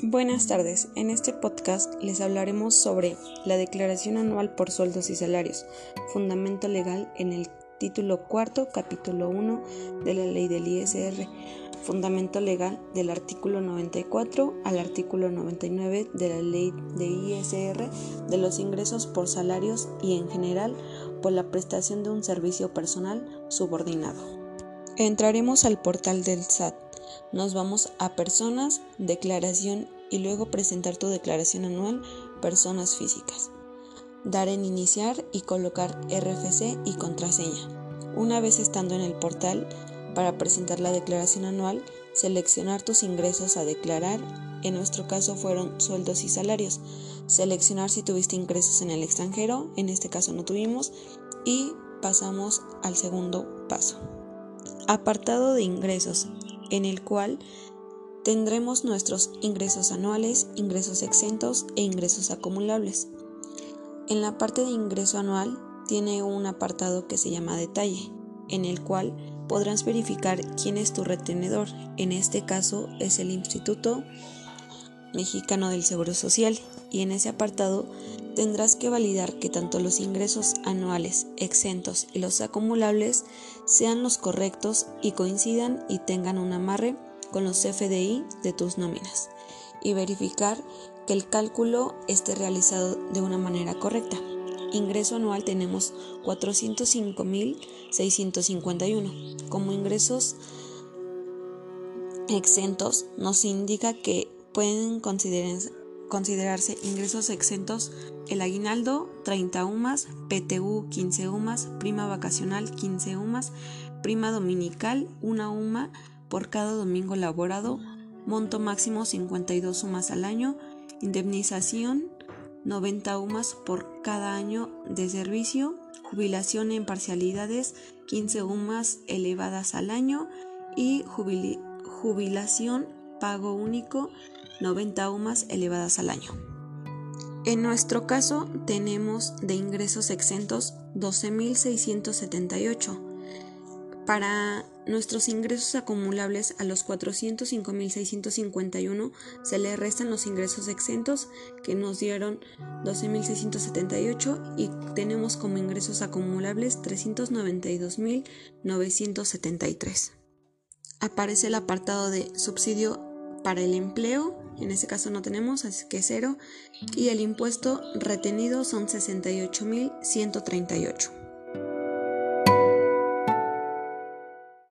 Buenas tardes, en este podcast les hablaremos sobre la Declaración Anual por Sueldos y Salarios, fundamento legal en el título cuarto, capítulo 1 de la ley del ISR, fundamento legal del artículo 94 al artículo 99 de la ley de ISR de los ingresos por salarios y en general por la prestación de un servicio personal subordinado. Entraremos al portal del SAT nos vamos a personas, declaración y luego presentar tu declaración anual, personas físicas. Dar en iniciar y colocar RFC y contraseña. Una vez estando en el portal, para presentar la declaración anual, seleccionar tus ingresos a declarar, en nuestro caso fueron sueldos y salarios, seleccionar si tuviste ingresos en el extranjero, en este caso no tuvimos, y pasamos al segundo paso. Apartado de ingresos en el cual tendremos nuestros ingresos anuales, ingresos exentos e ingresos acumulables. En la parte de ingreso anual tiene un apartado que se llama detalle, en el cual podrás verificar quién es tu retenedor. En este caso es el Instituto Mexicano del Seguro Social y en ese apartado tendrás que validar que tanto los ingresos anuales exentos y los acumulables sean los correctos y coincidan y tengan un amarre con los FDI de tus nóminas y verificar que el cálculo esté realizado de una manera correcta. Ingreso anual tenemos 405.651. Como ingresos exentos nos indica que pueden considerarse ingresos exentos el aguinaldo 30 UMAS, PTU 15 UMAS, prima vacacional 15 UMAS, prima dominical 1 UMA por cada domingo laborado, monto máximo 52 UMAS al año, indemnización 90 UMAS por cada año de servicio, jubilación en parcialidades 15 UMAS elevadas al año y jubilación pago único 90 UMAS elevadas al año. En nuestro caso tenemos de ingresos exentos 12.678. Para nuestros ingresos acumulables a los 405.651 se le restan los ingresos exentos que nos dieron 12.678 y tenemos como ingresos acumulables 392.973. Aparece el apartado de subsidio para el empleo, en este caso no tenemos, así que cero, y el impuesto retenido son 68.138.